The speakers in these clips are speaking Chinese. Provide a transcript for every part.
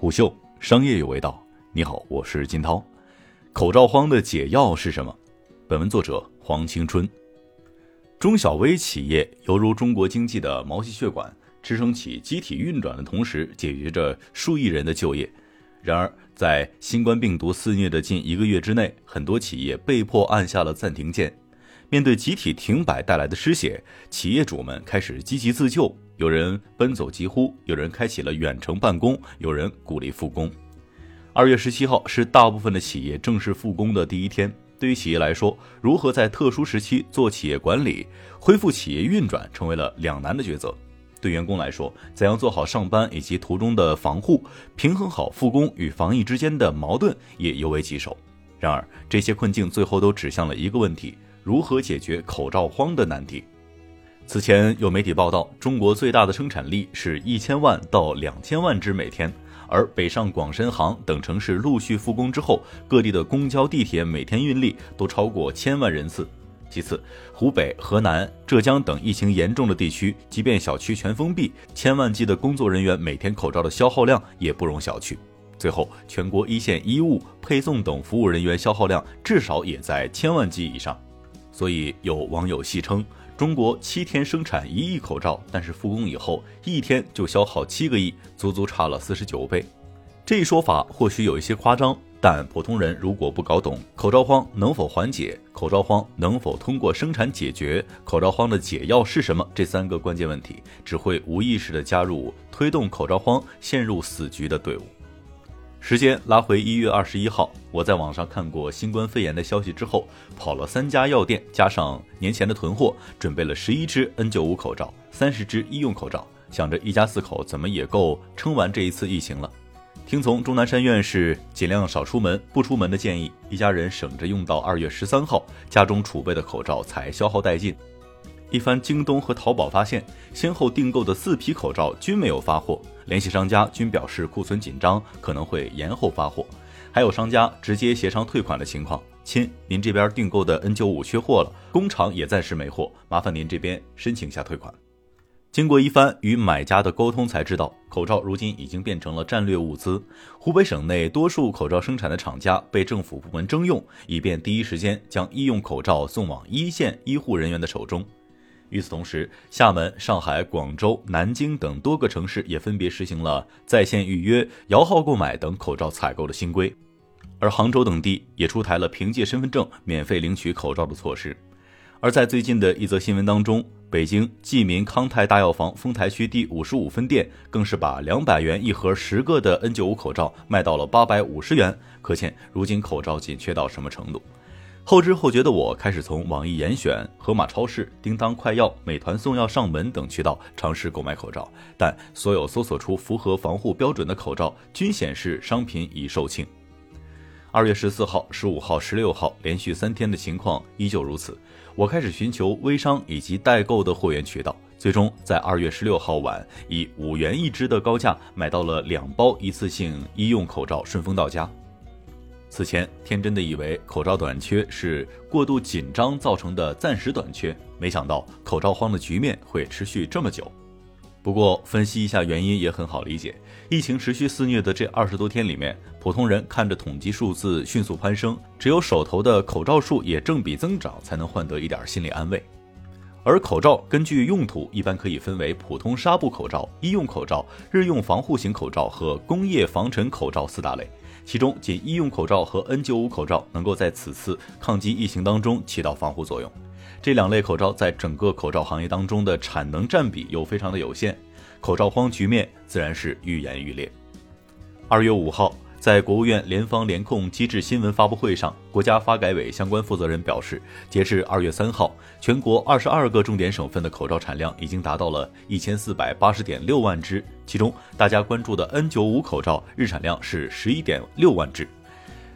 虎嗅商业有味道。你好，我是金涛。口罩荒的解药是什么？本文作者黄青春。中小微企业犹如中国经济的毛细血管，支撑起机体运转的同时，解决着数亿人的就业。然而，在新冠病毒肆虐的近一个月之内，很多企业被迫按下了暂停键。面对集体停摆带来的失血，企业主们开始积极自救。有人奔走疾呼，有人开启了远程办公，有人鼓励复工。二月十七号是大部分的企业正式复工的第一天。对于企业来说，如何在特殊时期做企业管理、恢复企业运转，成为了两难的抉择。对员工来说，怎样做好上班以及途中的防护，平衡好复工与防疫之间的矛盾，也尤为棘手。然而，这些困境最后都指向了一个问题：如何解决口罩荒的难题。此前有媒体报道，中国最大的生产力是一千万到两千万只每天，而北上广深杭等城市陆续复工之后，各地的公交、地铁每天运力都超过千万人次。其次，湖北、河南、浙江等疫情严重的地区，即便小区全封闭，千万计的工作人员每天口罩的消耗量也不容小觑。最后，全国一线医务、配送等服务人员消耗量至少也在千万计以上。所以有网友戏称。中国七天生产一亿口罩，但是复工以后一天就消耗七个亿，足足差了四十九倍。这一说法或许有一些夸张，但普通人如果不搞懂口罩荒能否缓解、口罩荒能否通过生产解决、口罩荒的解药是什么这三个关键问题，只会无意识地加入推动口罩荒陷入死局的队伍。时间拉回一月二十一号，我在网上看过新冠肺炎的消息之后，跑了三家药店，加上年前的囤货，准备了十一支 N95 口罩，三十支医用口罩，想着一家四口怎么也够撑完这一次疫情了。听从钟南山院士尽量少出门、不出门的建议，一家人省着用到二月十三号，家中储备的口罩才消耗殆尽。一番京东和淘宝发现，先后订购的四批口罩均没有发货，联系商家均表示库存紧张，可能会延后发货。还有商家直接协商退款的情况，亲，您这边订购的 N95 缺货了，工厂也暂时没货，麻烦您这边申请一下退款。经过一番与买家的沟通，才知道口罩如今已经变成了战略物资。湖北省内多数口罩生产的厂家被政府部门征用，以便第一时间将医用口罩送往一线医护人员的手中。与此同时，厦门、上海、广州、南京等多个城市也分别实行了在线预约、摇号购买等口罩采购的新规，而杭州等地也出台了凭借身份证免费领取口罩的措施。而在最近的一则新闻当中，北京济民康泰大药房丰台区第五十五分店更是把两百元一盒十个的 N95 口罩卖到了八百五十元，可见如今口罩紧缺到什么程度。后知后觉的我开始从网易严选、盒马超市、叮当快药、美团送药上门等渠道尝试购买口罩，但所有搜索出符合防护标准的口罩均显示商品已售罄。二月十四号、十五号、十六号连续三天的情况依旧如此，我开始寻求微商以及代购的货源渠道，最终在二月十六号晚以五元一支的高价买到了两包一次性医用口罩，顺丰到家。此前天真的以为口罩短缺是过度紧张造成的暂时短缺，没想到口罩荒的局面会持续这么久。不过分析一下原因也很好理解，疫情持续肆虐的这二十多天里面，普通人看着统计数字迅速攀升，只有手头的口罩数也正比增长，才能换得一点心理安慰。而口罩根据用途一般可以分为普通纱布口罩、医用口罩、日用防护型口罩和工业防尘口罩四大类。其中，仅医用口罩和 N95 口罩能够在此次抗击疫情当中起到防护作用。这两类口罩在整个口罩行业当中的产能占比又非常的有限，口罩荒局面自然是愈演愈烈。二月五号。在国务院联防联控机制新闻发布会上，国家发改委相关负责人表示，截至二月三号，全国二十二个重点省份的口罩产量已经达到了一千四百八十点六万只，其中大家关注的 N95 口罩日产量是十一点六万只。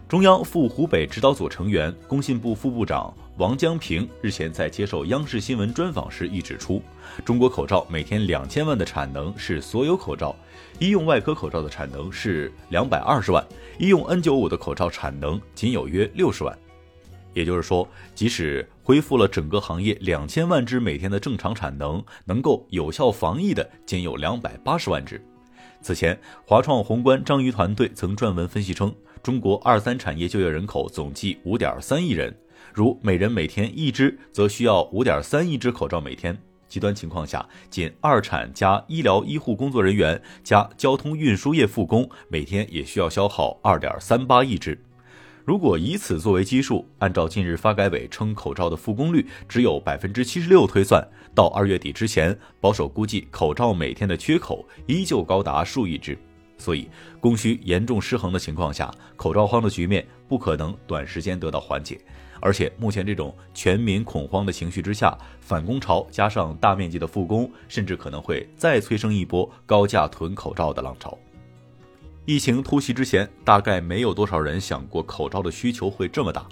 中央赴湖北指导组成员、工信部副部长。王江平日前在接受央视新闻专访时亦指出，中国口罩每天两千万的产能是所有口罩，医用外科口罩的产能是两百二十万，医用 N95 的口罩产能仅有约六十万。也就是说，即使恢复了整个行业两千万只每天的正常产能，能够有效防疫的仅有两百八十万只。此前，华创宏观张瑜团队曾撰文分析称，中国二三产业就业人口总计五点三亿人，如每人每天一只，则需要五点三亿只口罩每天。极端情况下，仅二产加医疗医护工作人员加交通运输业复工，每天也需要消耗二点三八亿只。如果以此作为基数，按照近日发改委称口罩的复工率只有百分之七十六推算，到二月底之前，保守估计口罩每天的缺口依旧高达数亿只。所以，供需严重失衡的情况下，口罩荒的局面不可能短时间得到缓解。而且，目前这种全民恐慌的情绪之下，反攻潮加上大面积的复工，甚至可能会再催生一波高价囤口罩的浪潮。疫情突袭之前，大概没有多少人想过口罩的需求会这么大。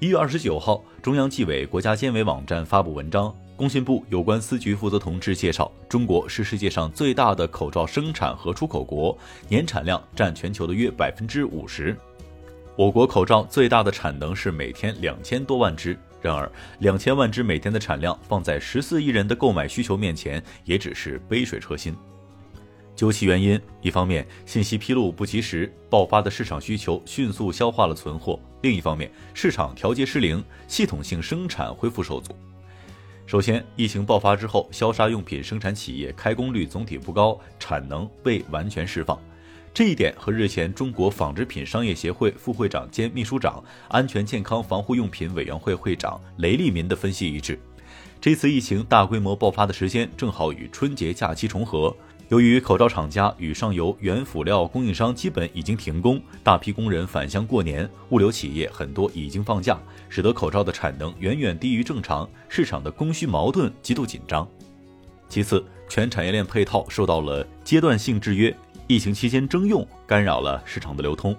一月二十九号，中央纪委国家监委网站发布文章，工信部有关司局负责同志介绍，中国是世界上最大的口罩生产和出口国，年产量占全球的约百分之五十。我国口罩最大的产能是每天两千多万只，然而两千万只每天的产量放在十四亿人的购买需求面前，也只是杯水车薪。究其原因，一方面信息披露不及时，爆发的市场需求迅速消化了存货；另一方面，市场调节失灵，系统性生产恢复受阻。首先，疫情爆发之后，消杀用品生产企业开工率总体不高，产能未完全释放。这一点和日前中国纺织品商业协会副会长兼秘书长、安全健康防护用品委员会会长雷利民的分析一致。这次疫情大规模爆发的时间正好与春节假期重合。由于口罩厂家与上游原辅料供应商基本已经停工，大批工人返乡过年，物流企业很多已经放假，使得口罩的产能远远低于正常，市场的供需矛盾极度紧张。其次，全产业链配套受到了阶段性制约，疫情期间征用干扰了市场的流通。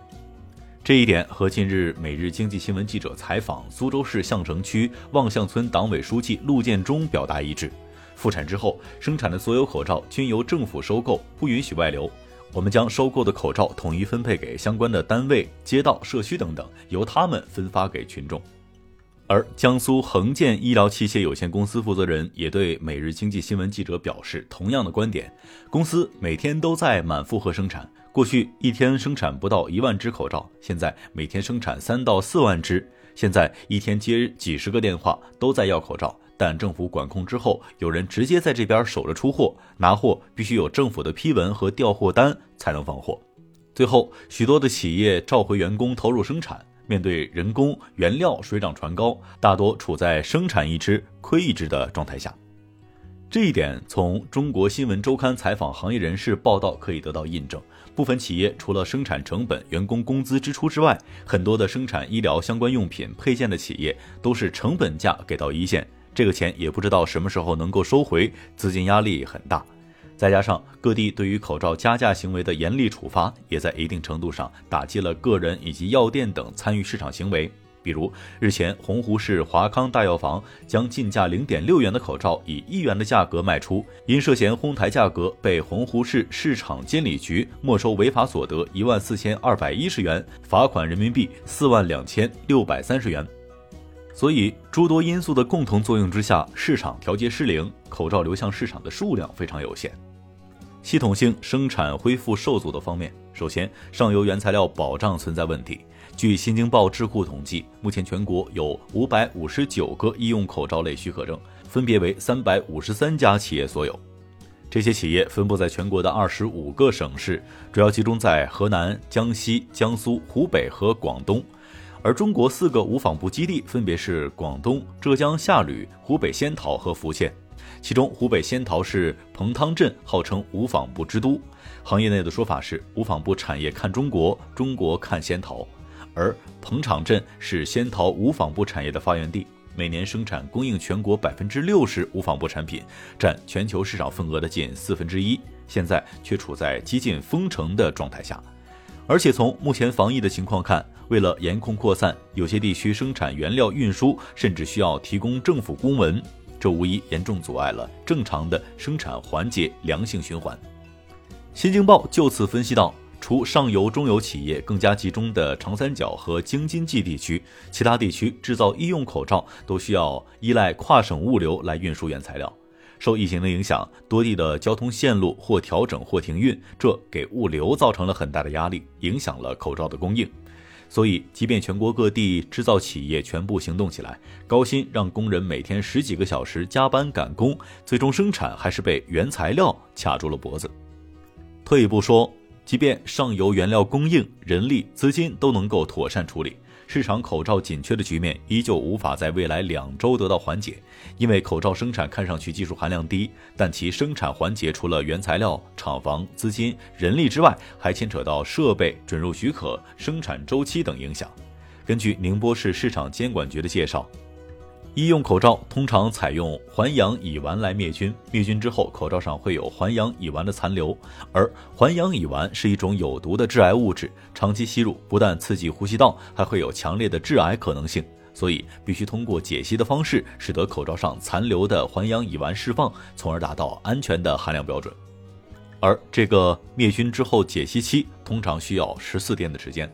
这一点和近日每日经济新闻记者采访苏州市相城区望巷村党委书记陆建中表达一致。复产之后，生产的所有口罩均由政府收购，不允许外流。我们将收购的口罩统一分配给相关的单位、街道、社区等等，由他们分发给群众。而江苏恒健医疗器械有限公司负责人也对每日经济新闻记者表示同样的观点：公司每天都在满负荷生产，过去一天生产不到一万只口罩，现在每天生产三到四万只，现在一天接几十个电话都在要口罩。但政府管控之后，有人直接在这边守着出货，拿货必须有政府的批文和调货单才能放货。最后，许多的企业召回员工投入生产，面对人工、原料水涨船高，大多处在生产一只亏一只的状态下。这一点从中国新闻周刊采访行业人士报道可以得到印证。部分企业除了生产成本、员工工资支出之外，很多的生产医疗相关用品配件的企业都是成本价给到一线。这个钱也不知道什么时候能够收回，资金压力很大。再加上各地对于口罩加价行为的严厉处罚，也在一定程度上打击了个人以及药店等参与市场行为。比如日前，洪湖市华康大药房将进价零点六元的口罩以一元的价格卖出，因涉嫌哄抬价格，被洪湖市市场监理局没收违法所得一万四千二百一十元，罚款人民币四万两千六百三十元。所以，诸多因素的共同作用之下，市场调节失灵，口罩流向市场的数量非常有限。系统性生产恢复受阻的方面，首先，上游原材料保障存在问题。据新京报智库统计，目前全国有五百五十九个医用口罩类许可证，分别为三百五十三家企业所有。这些企业分布在全国的二十五个省市，主要集中在河南、江西、江苏、湖北和广东。而中国四个无纺布基地分别是广东、浙江下吕、湖北仙桃和福建，其中湖北仙桃是彭汤镇，号称无纺布之都。行业内的说法是，无纺布产业看中国，中国看仙桃。而彭场镇是仙桃无纺布产业的发源地，每年生产供应全国百分之六十无纺布产品，占全球市场份额的近四分之一，现在却处在几近封城的状态下。而且从目前防疫的情况看，为了严控扩散，有些地区生产原料运输甚至需要提供政府公文，这无疑严重阻碍了正常的生产环节良性循环。新京报就此分析到，除上游、中游企业更加集中的长三角和京津冀地区，其他地区制造医用口罩都需要依赖跨省物流来运输原材料。受疫情的影响，多地的交通线路或调整或停运，这给物流造成了很大的压力，影响了口罩的供应。所以，即便全国各地制造企业全部行动起来，高薪让工人每天十几个小时加班赶工，最终生产还是被原材料卡住了脖子。退一步说，即便上游原料供应、人力、资金都能够妥善处理。市场口罩紧缺的局面依旧无法在未来两周得到缓解，因为口罩生产看上去技术含量低，但其生产环节除了原材料、厂房、资金、人力之外，还牵扯到设备、准入许可、生产周期等影响。根据宁波市市场监管局的介绍。医用口罩通常采用环氧乙烷来灭菌，灭菌之后，口罩上会有环氧乙烷的残留，而环氧乙烷是一种有毒的致癌物质，长期吸入不但刺激呼吸道，还会有强烈的致癌可能性，所以必须通过解析的方式，使得口罩上残留的环氧乙烷释放，从而达到安全的含量标准。而这个灭菌之后解析期通常需要十四天的时间。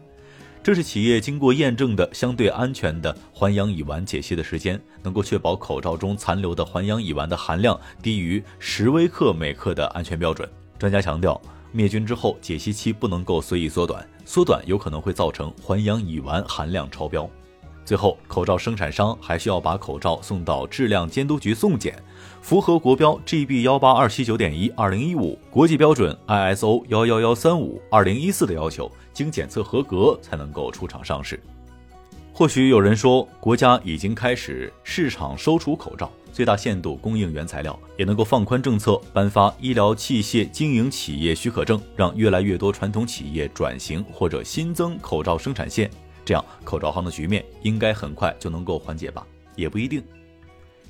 这是企业经过验证的相对安全的环氧乙烷解析的时间，能够确保口罩中残留的环氧乙烷的含量低于十微克每克的安全标准。专家强调，灭菌之后解析期不能够随意缩短，缩短有可能会造成环氧乙烷含量超标。最后，口罩生产商还需要把口罩送到质量监督局送检，符合国标 GB 幺八二七九点一二零一五、国际标准 ISO 幺幺幺三五二零一四的要求，经检测合格才能够出厂上市。或许有人说，国家已经开始市场收储口罩，最大限度供应原材料，也能够放宽政策，颁发医疗器械经营企业许可证，让越来越多传统企业转型或者新增口罩生产线。这样，口罩行的局面应该很快就能够缓解吧？也不一定。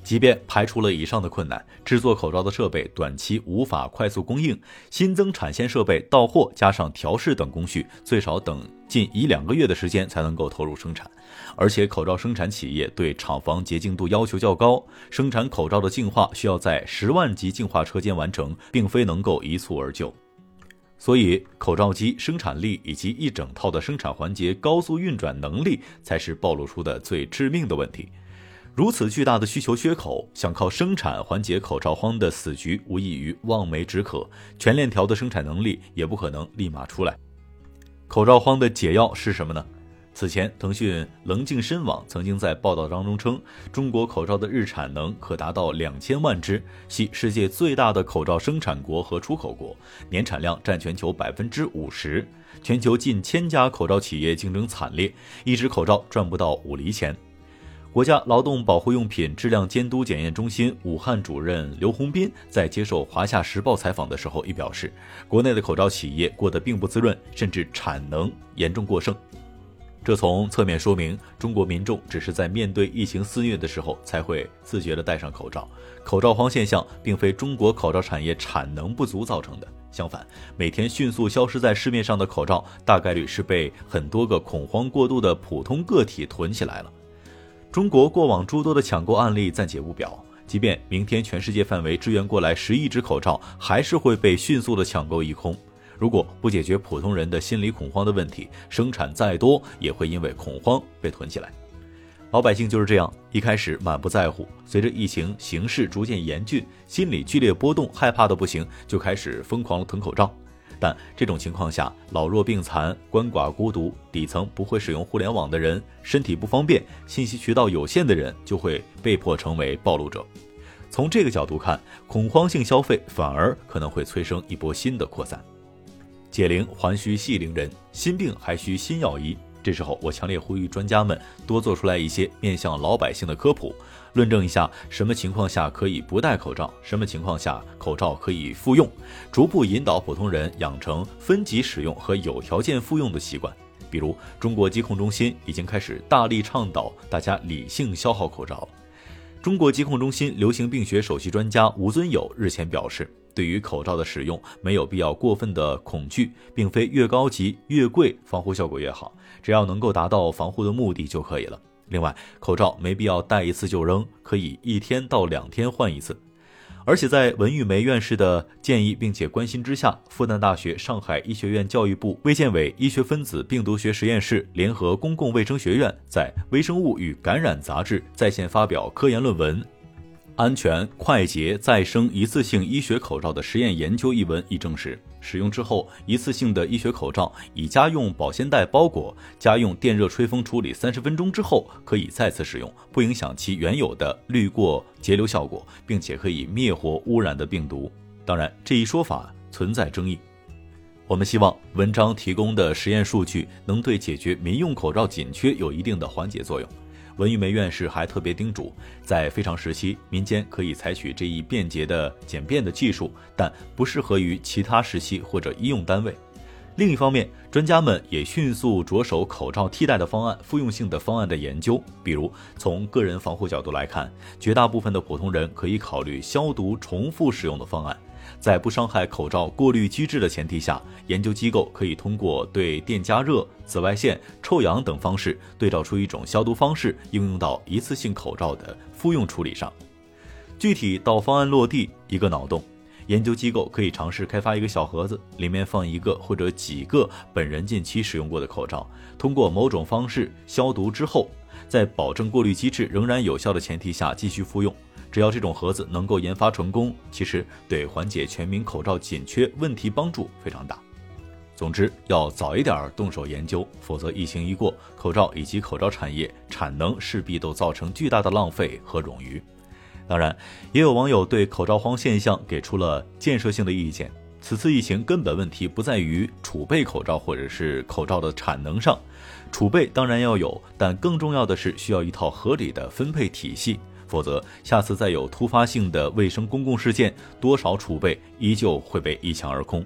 即便排除了以上的困难，制作口罩的设备短期无法快速供应，新增产线设备到货加上调试等工序，最少等近一两个月的时间才能够投入生产。而且，口罩生产企业对厂房洁净度要求较高，生产口罩的净化需要在十万级净化车间完成，并非能够一蹴而就。所以，口罩机生产力以及一整套的生产环节高速运转能力，才是暴露出的最致命的问题。如此巨大的需求缺口，想靠生产缓解口罩荒的死局，无异于望梅止渴。全链条的生产能力也不可能立马出来。口罩荒的解药是什么呢？此前，腾讯棱镜深网曾经在报道当中称，中国口罩的日产能可达到两千万只，系世界最大的口罩生产国和出口国，年产量占全球百分之五十，全球近千家口罩企业竞争惨烈，一只口罩赚不到五厘钱。国家劳动保护用品质量监督检验中心武汉主任刘洪斌在接受华夏时报采访的时候，亦表示，国内的口罩企业过得并不滋润，甚至产能严重过剩。这从侧面说明，中国民众只是在面对疫情肆虐的时候才会自觉地戴上口罩。口罩荒现象并非中国口罩产业产能不足造成的，相反，每天迅速消失在市面上的口罩，大概率是被很多个恐慌过度的普通个体囤起来了。中国过往诸多的抢购案例暂且不表，即便明天全世界范围支援过来十亿只口罩，还是会被迅速的抢购一空。如果不解决普通人的心理恐慌的问题，生产再多也会因为恐慌被囤起来。老百姓就是这样，一开始满不在乎，随着疫情形势逐渐严峻，心理剧烈波动，害怕的不行，就开始疯狂囤口罩。但这种情况下，老弱病残、鳏寡孤独、底层不会使用互联网的人、身体不方便、信息渠道有限的人，就会被迫成为暴露者。从这个角度看，恐慌性消费反而可能会催生一波新的扩散。解铃还需系铃人，心病还需心药医。这时候，我强烈呼吁专家们多做出来一些面向老百姓的科普，论证一下什么情况下可以不戴口罩，什么情况下口罩可以复用，逐步引导普通人养成分级使用和有条件复用的习惯。比如，中国疾控中心已经开始大力倡导大家理性消耗口罩。中国疾控中心流行病学首席专家吴尊友日前表示。对于口罩的使用，没有必要过分的恐惧，并非越高级越贵防护效果越好，只要能够达到防护的目的就可以了。另外，口罩没必要戴一次就扔，可以一天到两天换一次。而且在文玉梅院士的建议并且关心之下，复旦大学、上海医学院教育部卫健委医学分子病毒学实验室联合公共卫生学院在《微生物与感染》杂志在线发表科研论文。安全、快捷、再生一次性医学口罩的实验研究一文已证实，使用之后，一次性的医学口罩以家用保鲜袋包裹，家用电热吹风处理三十分钟之后可以再次使用，不影响其原有的滤过节流效果，并且可以灭活污染的病毒。当然，这一说法存在争议。我们希望文章提供的实验数据能对解决民用口罩紧缺有一定的缓解作用。文玉梅院士还特别叮嘱，在非常时期，民间可以采取这一便捷的简便的技术，但不适合于其他时期或者医用单位。另一方面，专家们也迅速着手口罩替代的方案、复用性的方案的研究。比如，从个人防护角度来看，绝大部分的普通人可以考虑消毒重复使用的方案。在不伤害口罩过滤机制的前提下，研究机构可以通过对电加热、紫外线、臭氧等方式对照出一种消毒方式，应用到一次性口罩的复用处理上。具体到方案落地，一个脑洞：研究机构可以尝试开发一个小盒子，里面放一个或者几个本人近期使用过的口罩，通过某种方式消毒之后，在保证过滤机制仍然有效的前提下继续复用。只要这种盒子能够研发成功，其实对缓解全民口罩紧缺问题帮助非常大。总之，要早一点动手研究，否则疫情一过，口罩以及口罩产业产能势必都造成巨大的浪费和冗余。当然，也有网友对口罩荒现象给出了建设性的意见。此次疫情根本问题不在于储备口罩或者是口罩的产能上，储备当然要有，但更重要的是需要一套合理的分配体系。否则，下次再有突发性的卫生公共事件，多少储备依旧会被一抢而空。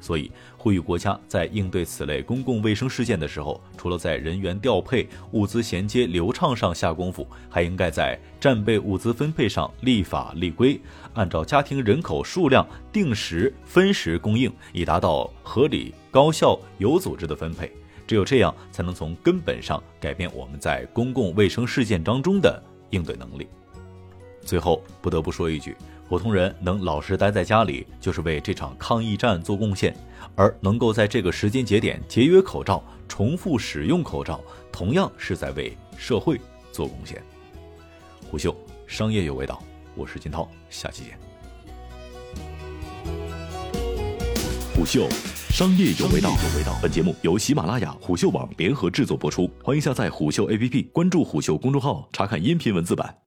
所以，呼吁国家在应对此类公共卫生事件的时候，除了在人员调配、物资衔接流畅上下功夫，还应该在战备物资分配上立法立规，按照家庭人口数量定时分时供应，以达到合理、高效、有组织的分配。只有这样，才能从根本上改变我们在公共卫生事件当中的应对能力。最后不得不说一句，普通人能老实待在家里，就是为这场抗疫战做贡献；而能够在这个时间节点节约口罩、重复使用口罩，同样是在为社会做贡献。虎嗅商业有味道，我是金涛，下期见。虎嗅商业有味道，有味道本节目由喜马拉雅、虎嗅网联合制作播出，欢迎下载虎嗅 APP，关注虎嗅公众号，查看音频文字版。